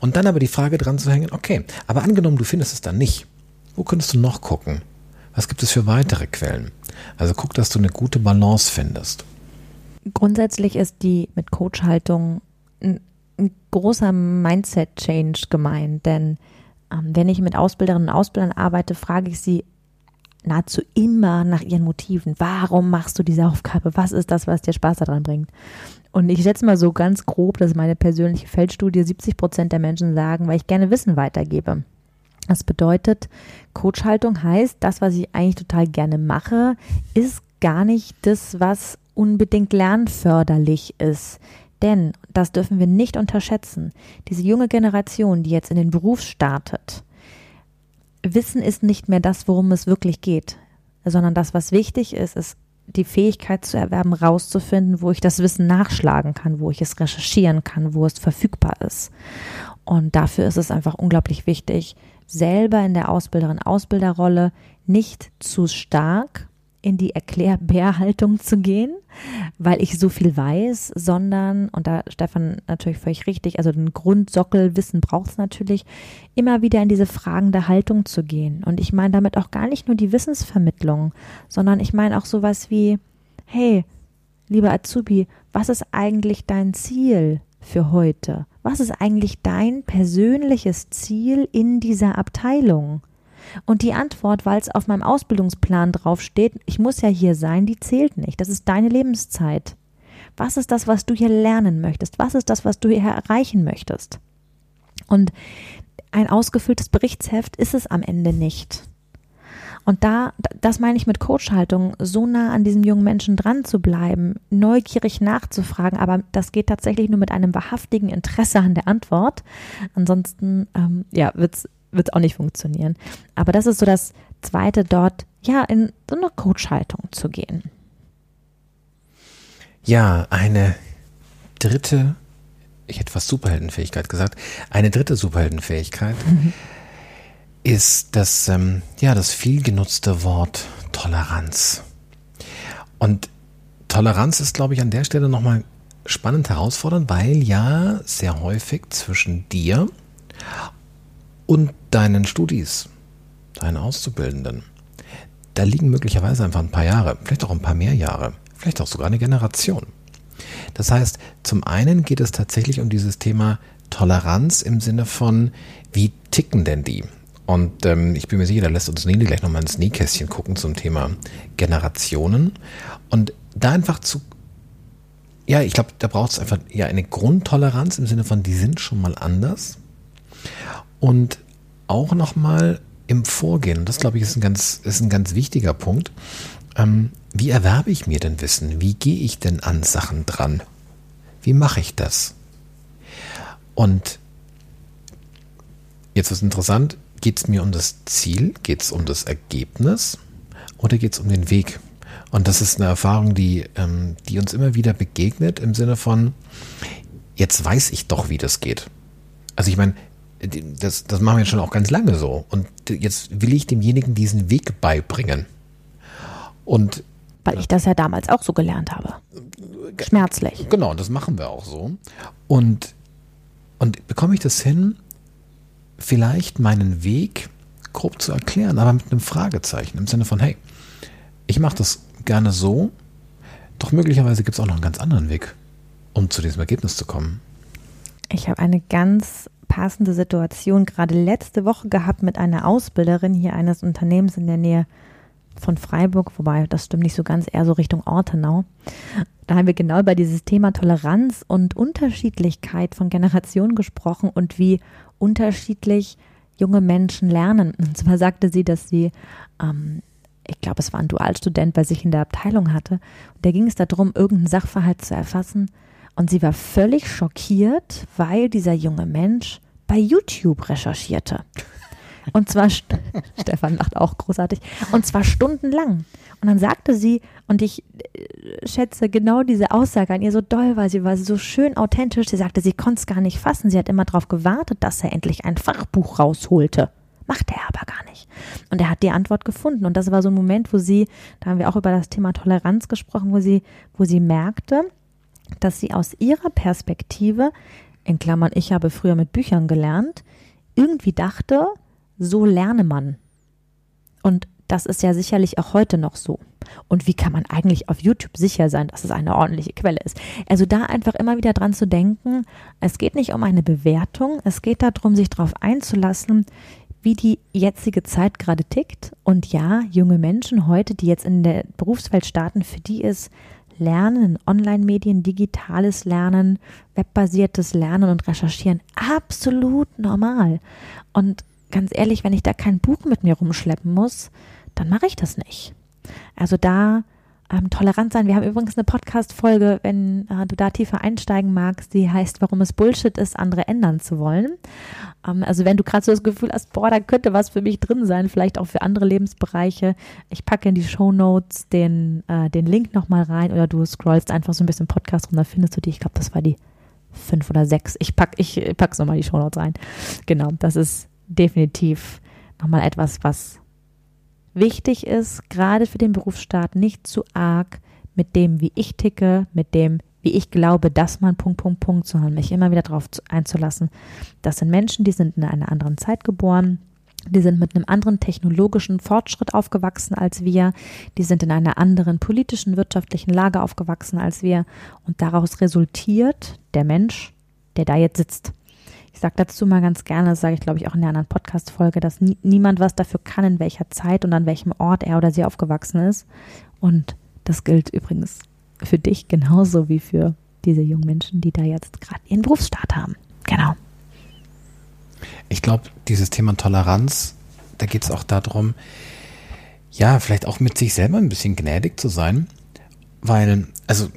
Speaker 1: Und dann aber die Frage dran zu hängen, okay, aber angenommen, du findest es dann nicht. Wo könntest du noch gucken? Was gibt es für weitere Quellen? Also guck, dass du eine gute Balance findest.
Speaker 2: Grundsätzlich ist die mit Coachhaltung ein, ein großer Mindset-Change gemeint, denn ähm, wenn ich mit Ausbilderinnen und Ausbildern arbeite, frage ich sie nahezu immer nach ihren Motiven. Warum machst du diese Aufgabe? Was ist das, was dir Spaß daran bringt? Und ich schätze mal so ganz grob, das ist meine persönliche Feldstudie, 70 Prozent der Menschen sagen, weil ich gerne Wissen weitergebe. Das bedeutet, Coachhaltung heißt, das, was ich eigentlich total gerne mache, ist gar nicht das, was unbedingt lernförderlich ist. Denn, das dürfen wir nicht unterschätzen, diese junge Generation, die jetzt in den Beruf startet, Wissen ist nicht mehr das, worum es wirklich geht, sondern das, was wichtig ist, ist die Fähigkeit zu erwerben, rauszufinden, wo ich das Wissen nachschlagen kann, wo ich es recherchieren kann, wo es verfügbar ist. Und dafür ist es einfach unglaublich wichtig, selber in der Ausbilderin-Ausbilderrolle nicht zu stark in die Erklärbärhaltung zu gehen, weil ich so viel weiß, sondern, und da Stefan natürlich völlig richtig, also den Grundsockelwissen braucht es natürlich, immer wieder in diese fragende Haltung zu gehen. Und ich meine damit auch gar nicht nur die Wissensvermittlung, sondern ich meine auch sowas wie, hey, lieber Azubi, was ist eigentlich dein Ziel für heute? Was ist eigentlich dein persönliches Ziel in dieser Abteilung? Und die Antwort, weil es auf meinem Ausbildungsplan draufsteht, ich muss ja hier sein, die zählt nicht. Das ist deine Lebenszeit. Was ist das, was du hier lernen möchtest? Was ist das, was du hier erreichen möchtest? Und ein ausgefülltes Berichtsheft ist es am Ende nicht. Und da, das meine ich mit Coachhaltung, so nah an diesem jungen Menschen dran zu bleiben, neugierig nachzufragen, aber das geht tatsächlich nur mit einem wahrhaftigen Interesse an der Antwort. Ansonsten, ähm, ja, wird es auch nicht funktionieren. Aber das ist so das Zweite, dort ja in so eine Coach-Haltung zu gehen.
Speaker 1: Ja, eine dritte, ich hätte fast Superheldenfähigkeit gesagt, eine dritte Superheldenfähigkeit mhm. ist das, ähm, ja, das viel genutzte Wort Toleranz. Und Toleranz ist, glaube ich, an der Stelle nochmal spannend herausfordernd, weil ja sehr häufig zwischen dir und deinen Studis, deinen Auszubildenden, da liegen möglicherweise einfach ein paar Jahre, vielleicht auch ein paar mehr Jahre, vielleicht auch sogar eine Generation. Das heißt, zum einen geht es tatsächlich um dieses Thema Toleranz im Sinne von, wie ticken denn die? Und ähm, ich bin mir sicher, da lässt uns Nele gleich nochmal ins Nähkästchen gucken zum Thema Generationen. Und da einfach zu, ja, ich glaube, da braucht es einfach ja eine Grundtoleranz im Sinne von, die sind schon mal anders. Und auch nochmal im Vorgehen, das glaube ich ist ein ganz, ist ein ganz wichtiger Punkt, ähm, wie erwerbe ich mir denn Wissen? Wie gehe ich denn an Sachen dran? Wie mache ich das? Und jetzt ist interessant, geht es mir um das Ziel, geht es um das Ergebnis oder geht es um den Weg? Und das ist eine Erfahrung, die, ähm, die uns immer wieder begegnet im Sinne von, jetzt weiß ich doch, wie das geht. Also ich meine, das, das machen wir schon auch ganz lange so. Und jetzt will ich demjenigen diesen Weg beibringen. Und
Speaker 2: weil ich das ja damals auch so gelernt habe. Schmerzlich.
Speaker 1: Genau, das machen wir auch so. Und, und bekomme ich das hin, vielleicht meinen Weg grob zu erklären, aber mit einem Fragezeichen im Sinne von, hey, ich mache das gerne so, doch möglicherweise gibt es auch noch einen ganz anderen Weg, um zu diesem Ergebnis zu kommen.
Speaker 2: Ich habe eine ganz passende Situation gerade letzte Woche gehabt mit einer Ausbilderin hier eines Unternehmens in der Nähe von Freiburg, wobei das stimmt nicht so ganz, eher so Richtung Ortenau. Da haben wir genau über dieses Thema Toleranz und Unterschiedlichkeit von Generationen gesprochen und wie unterschiedlich junge Menschen lernen. Und zwar sagte sie, dass sie, ähm, ich glaube, es war ein Dualstudent bei sich in der Abteilung hatte. Und da ging es darum, irgendeinen Sachverhalt zu erfassen. Und sie war völlig schockiert, weil dieser junge Mensch bei YouTube recherchierte. Und zwar, Stefan lacht auch großartig, und zwar stundenlang. Und dann sagte sie, und ich äh, schätze genau diese Aussage an ihr so doll, weil sie war so schön authentisch. Sie sagte, sie konnte es gar nicht fassen. Sie hat immer darauf gewartet, dass er endlich ein Fachbuch rausholte. Macht er aber gar nicht. Und er hat die Antwort gefunden. Und das war so ein Moment, wo sie, da haben wir auch über das Thema Toleranz gesprochen, wo sie, wo sie merkte, dass sie aus ihrer Perspektive, in Klammern, ich habe früher mit Büchern gelernt, irgendwie dachte, so lerne man. Und das ist ja sicherlich auch heute noch so. Und wie kann man eigentlich auf YouTube sicher sein, dass es eine ordentliche Quelle ist? Also da einfach immer wieder dran zu denken, es geht nicht um eine Bewertung, es geht darum, sich darauf einzulassen, wie die jetzige Zeit gerade tickt. Und ja, junge Menschen heute, die jetzt in der Berufswelt starten, für die ist Lernen in Online-Medien, digitales Lernen, webbasiertes Lernen und Recherchieren absolut normal. Und ganz ehrlich, wenn ich da kein Buch mit mir rumschleppen muss, dann mache ich das nicht. Also da ähm, tolerant sein. Wir haben übrigens eine Podcast-Folge, wenn äh, du da tiefer einsteigen magst, die heißt, warum es Bullshit ist, andere ändern zu wollen. Ähm, also wenn du gerade so das Gefühl hast, boah, da könnte was für mich drin sein, vielleicht auch für andere Lebensbereiche. Ich packe in die Show Notes den, äh, den Link nochmal rein oder du scrollst einfach so ein bisschen Podcast rum, da findest du die. Ich glaube, das war die fünf oder sechs. Ich pack, ich pack's nochmal die Show Notes rein. Genau, das ist definitiv nochmal etwas, was wichtig ist, gerade für den Berufsstaat, nicht zu arg mit dem, wie ich ticke, mit dem, wie ich glaube, dass man Punkt, Punkt, Punkt, sondern mich immer wieder darauf einzulassen. Das sind Menschen, die sind in einer anderen Zeit geboren, die sind mit einem anderen technologischen Fortschritt aufgewachsen als wir, die sind in einer anderen politischen, wirtschaftlichen Lage aufgewachsen als wir und daraus resultiert der Mensch, der da jetzt sitzt. Ich sage dazu mal ganz gerne, das sage ich glaube ich auch in der anderen Podcast-Folge, dass nie, niemand was dafür kann, in welcher Zeit und an welchem Ort er oder sie aufgewachsen ist. Und das gilt übrigens für dich genauso wie für diese jungen Menschen, die da jetzt gerade ihren Berufsstart haben. Genau.
Speaker 1: Ich glaube, dieses Thema Toleranz, da geht es auch darum, ja, vielleicht auch mit sich selber ein bisschen gnädig zu sein, weil, also,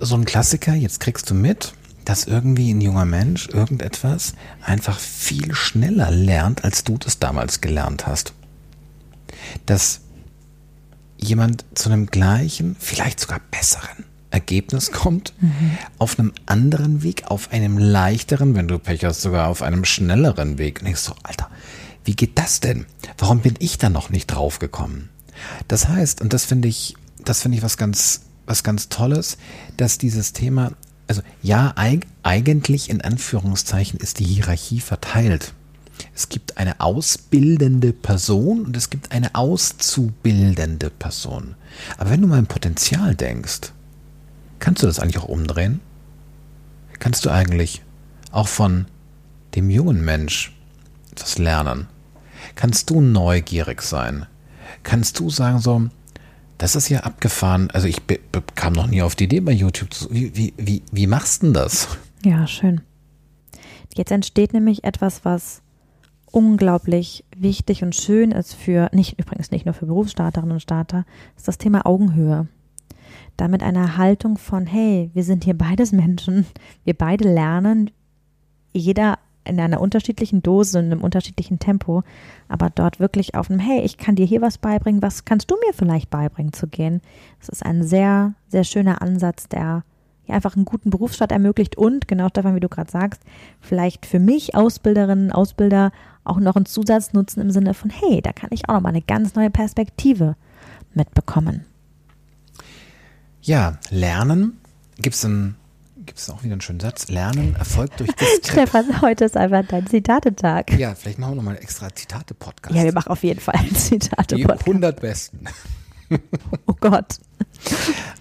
Speaker 1: so ein Klassiker, jetzt kriegst du mit, dass irgendwie ein junger Mensch irgendetwas einfach viel schneller lernt, als du das damals gelernt hast. Dass jemand zu einem gleichen, vielleicht sogar besseren Ergebnis kommt, mhm. auf einem anderen Weg, auf einem leichteren, wenn du Pech hast, sogar auf einem schnelleren Weg. Und ich so, Alter, wie geht das denn? Warum bin ich da noch nicht drauf gekommen? Das heißt, und das finde ich, das finde ich was ganz was ganz Tolles, dass dieses Thema, also ja, eig eigentlich in Anführungszeichen ist die Hierarchie verteilt. Es gibt eine ausbildende Person und es gibt eine auszubildende Person. Aber wenn du mal im Potenzial denkst, kannst du das eigentlich auch umdrehen? Kannst du eigentlich auch von dem jungen Mensch etwas lernen? Kannst du neugierig sein? Kannst du sagen so, das ist ja abgefahren. Also ich kam noch nie auf die Idee bei YouTube. Wie, wie, wie, wie machst du denn das?
Speaker 2: Ja, schön. Jetzt entsteht nämlich etwas, was unglaublich wichtig und schön ist für, nicht übrigens nicht nur für Berufsstarterinnen und Starter, ist das Thema Augenhöhe. Damit eine Haltung von, hey, wir sind hier beides Menschen, wir beide lernen, jeder in einer unterschiedlichen Dose, in einem unterschiedlichen Tempo, aber dort wirklich auf einem, hey, ich kann dir hier was beibringen, was kannst du mir vielleicht beibringen zu gehen? Das ist ein sehr, sehr schöner Ansatz, der ja einfach einen guten Berufsstart ermöglicht und, genau Stefan, wie du gerade sagst, vielleicht für mich Ausbilderinnen, Ausbilder auch noch einen Zusatznutzen im Sinne von, hey, da kann ich auch noch mal eine ganz neue Perspektive mitbekommen.
Speaker 1: Ja, Lernen gibt es einen gibt es auch wieder einen schönen Satz. Lernen erfolgt durch Diskrepanz.
Speaker 2: Stefan, heute ist einfach dein Zitatetag.
Speaker 1: Ja, vielleicht machen wir nochmal einen extra Zitate-Podcast.
Speaker 2: Ja, wir machen auf jeden Fall einen Zitate-Podcast.
Speaker 1: Die 100 besten.
Speaker 2: oh Gott.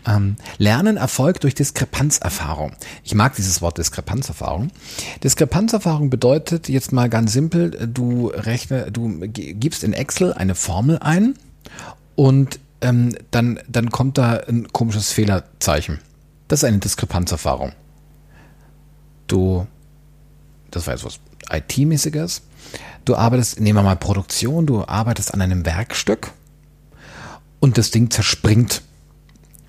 Speaker 1: Ähm, Lernen erfolgt durch Diskrepanzerfahrung. Ich mag dieses Wort Diskrepanzerfahrung. Diskrepanzerfahrung bedeutet jetzt mal ganz simpel, du rechne, du gibst in Excel eine Formel ein und ähm, dann, dann kommt da ein komisches Fehlerzeichen. Das ist eine Diskrepanzerfahrung. Du, das war jetzt was IT-mäßiges. Du arbeitest, nehmen wir mal Produktion, du arbeitest an einem Werkstück und das Ding zerspringt,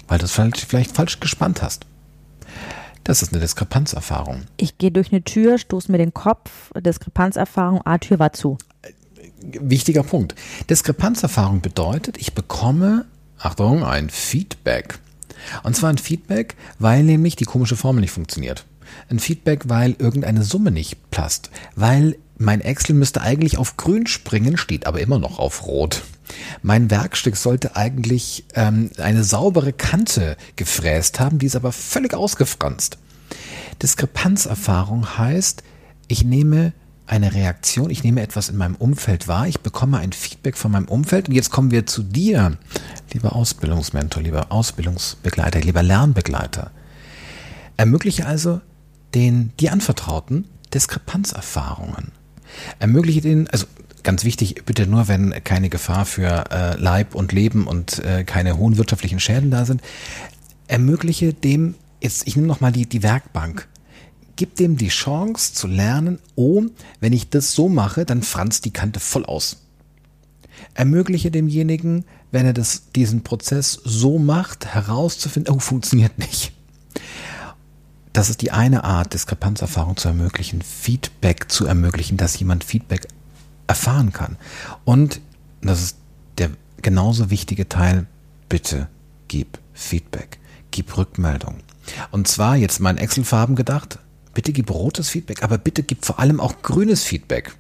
Speaker 1: weil du es vielleicht falsch gespannt hast. Das ist eine Diskrepanzerfahrung.
Speaker 2: Ich gehe durch eine Tür, stoße mir den Kopf, Diskrepanzerfahrung, A, Tür war zu.
Speaker 1: Wichtiger Punkt. Diskrepanzerfahrung bedeutet, ich bekomme, Achtung, ein Feedback. Und zwar ein Feedback, weil nämlich die komische Formel nicht funktioniert. Ein Feedback, weil irgendeine Summe nicht passt. Weil mein Excel müsste eigentlich auf grün springen, steht aber immer noch auf rot. Mein Werkstück sollte eigentlich ähm, eine saubere Kante gefräst haben, die ist aber völlig ausgefranst. Diskrepanzerfahrung heißt, ich nehme eine Reaktion, ich nehme etwas in meinem Umfeld wahr, ich bekomme ein Feedback von meinem Umfeld. Und jetzt kommen wir zu dir, lieber Ausbildungsmentor, lieber Ausbildungsbegleiter, lieber Lernbegleiter. Ermögliche also den dir anvertrauten Diskrepanzerfahrungen. Ermögliche den, also ganz wichtig, bitte nur, wenn keine Gefahr für äh, Leib und Leben und äh, keine hohen wirtschaftlichen Schäden da sind, ermögliche dem, jetzt, ich nehme nochmal die, die Werkbank gib dem die Chance zu lernen, oh, wenn ich das so mache, dann franzt die Kante voll aus. Ermögliche demjenigen, wenn er das, diesen Prozess so macht, herauszufinden, oh, funktioniert nicht. Das ist die eine Art, Diskrepanzerfahrung zu ermöglichen, Feedback zu ermöglichen, dass jemand Feedback erfahren kann. Und das ist der genauso wichtige Teil, bitte gib Feedback, gib Rückmeldung. Und zwar jetzt mal in Excel-Farben gedacht, Bitte gib rotes Feedback, aber bitte gib vor allem auch grünes Feedback.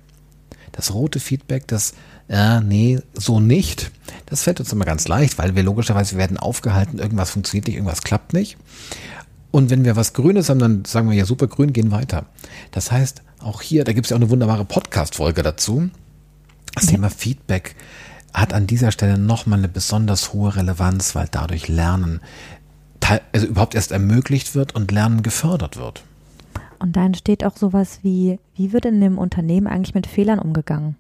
Speaker 1: Das rote Feedback, das, äh, nee, so nicht, das fällt uns immer ganz leicht, weil wir logischerweise werden aufgehalten, irgendwas funktioniert nicht, irgendwas klappt nicht. Und wenn wir was Grünes haben, dann sagen wir ja super grün, gehen weiter. Das heißt, auch hier, da gibt es ja auch eine wunderbare Podcast-Folge dazu. Das Thema Feedback hat an dieser Stelle nochmal eine besonders hohe Relevanz, weil dadurch Lernen also überhaupt erst ermöglicht wird und Lernen gefördert wird.
Speaker 2: Und da entsteht auch sowas wie, wie wird in dem Unternehmen eigentlich mit Fehlern umgegangen?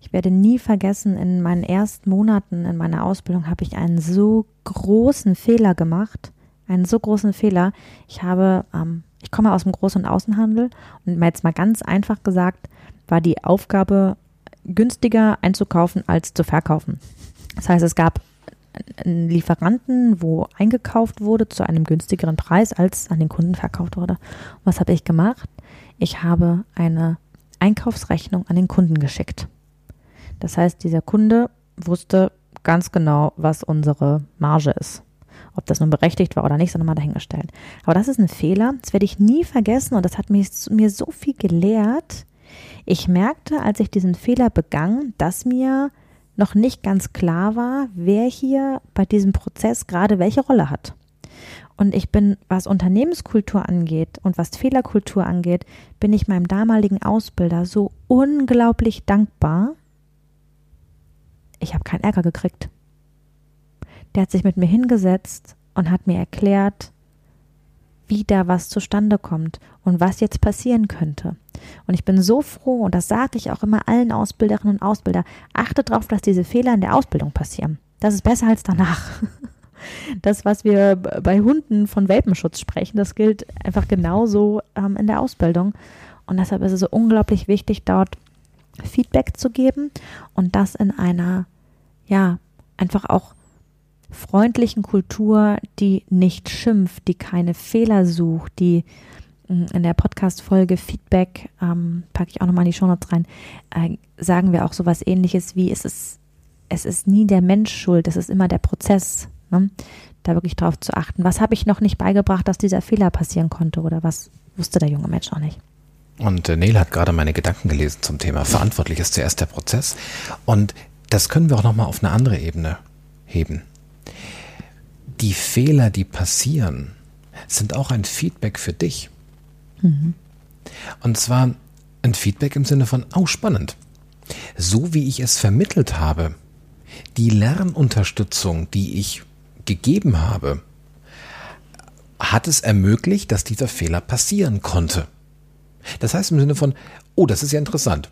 Speaker 2: Ich werde nie vergessen, in meinen ersten Monaten in meiner Ausbildung habe ich einen so großen Fehler gemacht. Einen so großen Fehler. Ich habe, ähm, ich komme aus dem Groß- und Außenhandel und jetzt mal ganz einfach gesagt, war die Aufgabe, günstiger einzukaufen als zu verkaufen. Das heißt, es gab einen Lieferanten, wo eingekauft wurde zu einem günstigeren Preis, als an den Kunden verkauft wurde. was habe ich gemacht? Ich habe eine Einkaufsrechnung an den Kunden geschickt. Das heißt, dieser Kunde wusste ganz genau, was unsere Marge ist. Ob das nun berechtigt war oder nicht, sondern mal dahingestellt. Aber das ist ein Fehler, das werde ich nie vergessen und das hat mir, mir so viel gelehrt. Ich merkte, als ich diesen Fehler begann, dass mir noch nicht ganz klar war, wer hier bei diesem Prozess gerade welche Rolle hat. Und ich bin, was Unternehmenskultur angeht und was Fehlerkultur angeht, bin ich meinem damaligen Ausbilder so unglaublich dankbar. Ich habe keinen Ärger gekriegt. Der hat sich mit mir hingesetzt und hat mir erklärt, wie da was zustande kommt und was jetzt passieren könnte. Und ich bin so froh, und das sage ich auch immer allen Ausbilderinnen und Ausbilder, achtet darauf, dass diese Fehler in der Ausbildung passieren. Das ist besser als danach. Das, was wir bei Hunden von Welpenschutz sprechen, das gilt einfach genauso ähm, in der Ausbildung. Und deshalb ist es so unglaublich wichtig, dort Feedback zu geben und das in einer, ja, einfach auch freundlichen Kultur, die nicht schimpft, die keine Fehler sucht, die mm, in der Podcast-Folge Feedback, ähm, packe ich auch nochmal in die Shownotes rein, äh, sagen wir auch sowas ähnliches wie, es ist, es ist nie der Mensch schuld, es ist immer der Prozess. Ne? Da wirklich drauf zu achten. Was habe ich noch nicht beigebracht, dass dieser Fehler passieren konnte oder was wusste der junge Mensch noch nicht?
Speaker 1: Und äh, Neil hat gerade meine Gedanken gelesen zum Thema verantwortlich ist zuerst der Prozess. Und das können wir auch nochmal auf eine andere Ebene heben. Die Fehler, die passieren, sind auch ein Feedback für dich. Mhm. Und zwar ein Feedback im Sinne von, oh, spannend. So wie ich es vermittelt habe, die Lernunterstützung, die ich gegeben habe, hat es ermöglicht, dass dieser Fehler passieren konnte. Das heißt im Sinne von, oh, das ist ja interessant.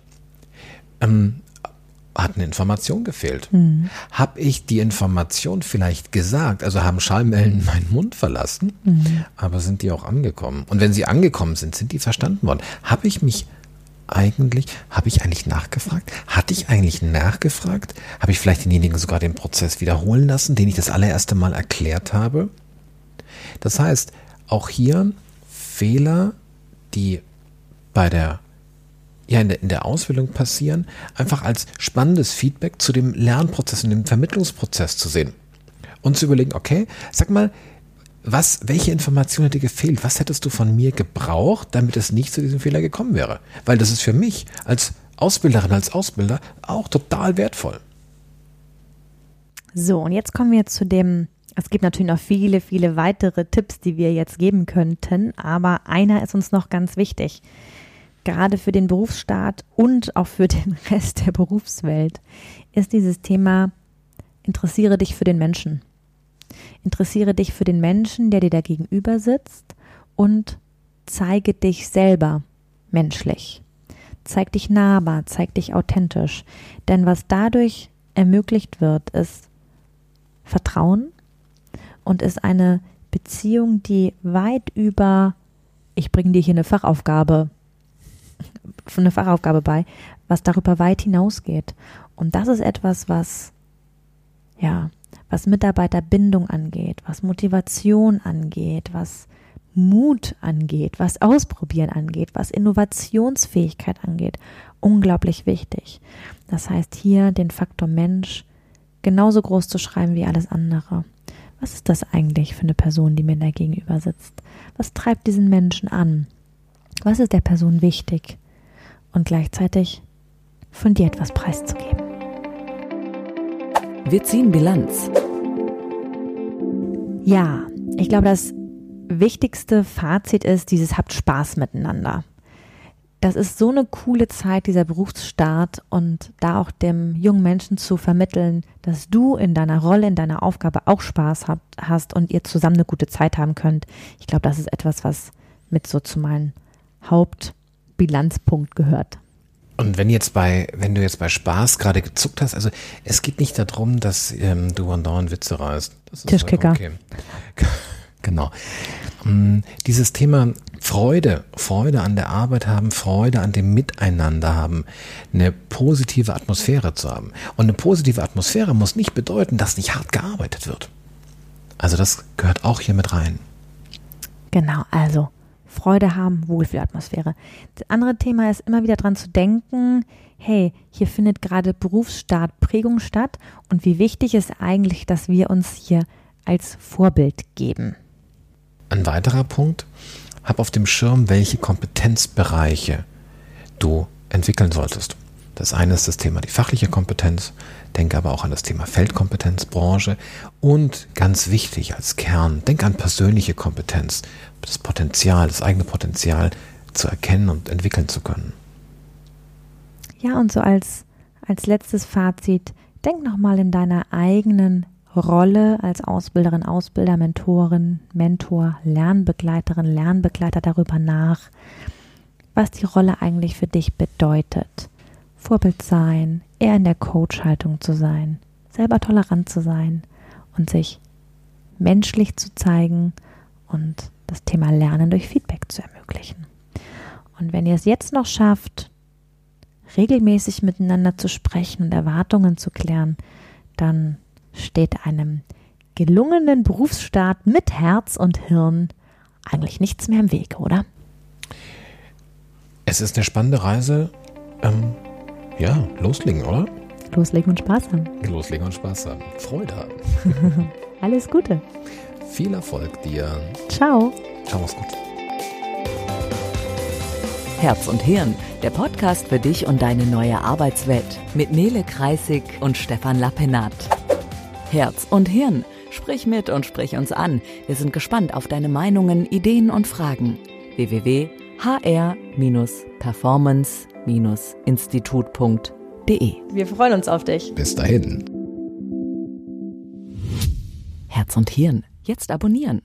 Speaker 1: Ähm, hat eine Information gefehlt. Mhm. Habe ich die Information vielleicht gesagt? Also haben Schallmellen meinen Mund verlassen, mhm. aber sind die auch angekommen? Und wenn sie angekommen sind, sind die verstanden worden? Habe ich mich eigentlich, habe ich eigentlich nachgefragt? Hatte ich eigentlich nachgefragt? Habe ich vielleicht denjenigen sogar den Prozess wiederholen lassen, den ich das allererste Mal erklärt habe? Das heißt, auch hier Fehler, die bei der ja, in der, in der Ausbildung passieren, einfach als spannendes Feedback zu dem Lernprozess und dem Vermittlungsprozess zu sehen. Und zu überlegen, okay, sag mal, was, welche Information hätte gefehlt? Was hättest du von mir gebraucht, damit es nicht zu diesem Fehler gekommen wäre? Weil das ist für mich als Ausbilderin, als Ausbilder auch total wertvoll.
Speaker 2: So, und jetzt kommen wir zu dem, es gibt natürlich noch viele, viele weitere Tipps, die wir jetzt geben könnten, aber einer ist uns noch ganz wichtig. Gerade für den Berufsstaat und auch für den Rest der Berufswelt ist dieses Thema, interessiere dich für den Menschen. Interessiere dich für den Menschen, der dir da gegenüber sitzt und zeige dich selber menschlich. Zeig dich nahbar, zeig dich authentisch. Denn was dadurch ermöglicht wird, ist Vertrauen und ist eine Beziehung, die weit über, ich bringe dir hier eine Fachaufgabe, eine Fachaufgabe bei, was darüber weit hinausgeht. Und das ist etwas, was, ja, was Mitarbeiterbindung angeht, was Motivation angeht, was Mut angeht, was Ausprobieren angeht, was Innovationsfähigkeit angeht, unglaublich wichtig. Das heißt, hier den Faktor Mensch genauso groß zu schreiben wie alles andere. Was ist das eigentlich für eine Person, die mir da gegenüber sitzt? Was treibt diesen Menschen an? Was ist der Person wichtig? Und gleichzeitig von dir etwas preiszugeben.
Speaker 3: Wir ziehen Bilanz.
Speaker 2: Ja, ich glaube, das wichtigste Fazit ist, dieses habt Spaß miteinander. Das ist so eine coole Zeit, dieser Berufsstart und da auch dem jungen Menschen zu vermitteln, dass du in deiner Rolle, in deiner Aufgabe auch Spaß habt, hast und ihr zusammen eine gute Zeit haben könnt. Ich glaube, das ist etwas, was mit so zu meinem Hauptbilanzpunkt gehört.
Speaker 1: Und wenn jetzt bei, wenn du jetzt bei Spaß gerade gezuckt hast, also es geht nicht darum, dass ähm, du andauernd Witze reißt.
Speaker 2: Tischkicker. Okay.
Speaker 1: genau. Um, mm, dieses Thema Freude, Freude an der Arbeit haben, Freude an dem Miteinander haben, eine positive Atmosphäre zu haben. Und eine positive Atmosphäre muss nicht bedeuten, dass nicht hart gearbeitet wird. Also das gehört auch hier mit rein.
Speaker 2: Genau, also Freude haben, Wohlfühlatmosphäre. Das andere Thema ist immer wieder dran zu denken, hey, hier findet gerade Berufsstart, Prägung statt und wie wichtig ist eigentlich, dass wir uns hier als Vorbild geben.
Speaker 1: Ein weiterer Punkt, hab auf dem Schirm, welche Kompetenzbereiche du entwickeln solltest. Das eine ist das Thema die fachliche Kompetenz, denke aber auch an das Thema Feldkompetenz, Branche und ganz wichtig als Kern, denk an persönliche Kompetenz, das Potenzial, das eigene Potenzial zu erkennen und entwickeln zu können.
Speaker 2: Ja, und so als, als letztes Fazit, denk nochmal in deiner eigenen Rolle als Ausbilderin, Ausbilder, Mentorin, Mentor, Lernbegleiterin, Lernbegleiter darüber nach, was die Rolle eigentlich für dich bedeutet. Vorbild sein, eher in der Coach-Haltung zu sein, selber tolerant zu sein und sich menschlich zu zeigen und das Thema Lernen durch Feedback zu ermöglichen. Und wenn ihr es jetzt noch schafft, regelmäßig miteinander zu sprechen und Erwartungen zu klären, dann steht einem gelungenen Berufsstart mit Herz und Hirn eigentlich nichts mehr im Weg, oder?
Speaker 1: Es ist eine spannende Reise. Ähm, ja, loslegen, oder?
Speaker 2: Loslegen und Spaß haben.
Speaker 1: Loslegen und Spaß haben. Freude haben.
Speaker 2: Alles Gute.
Speaker 1: Viel Erfolg dir.
Speaker 2: Ciao.
Speaker 1: Ciao, mach's gut.
Speaker 3: Herz und Hirn, der Podcast für dich und deine neue Arbeitswelt mit Nele Kreisig und Stefan Lappenat. Herz und Hirn, sprich mit und sprich uns an. Wir sind gespannt auf deine Meinungen, Ideen und Fragen. www.hr-performance-institut.de
Speaker 2: Wir freuen uns auf dich.
Speaker 1: Bis dahin.
Speaker 3: Herz und Hirn, jetzt abonnieren.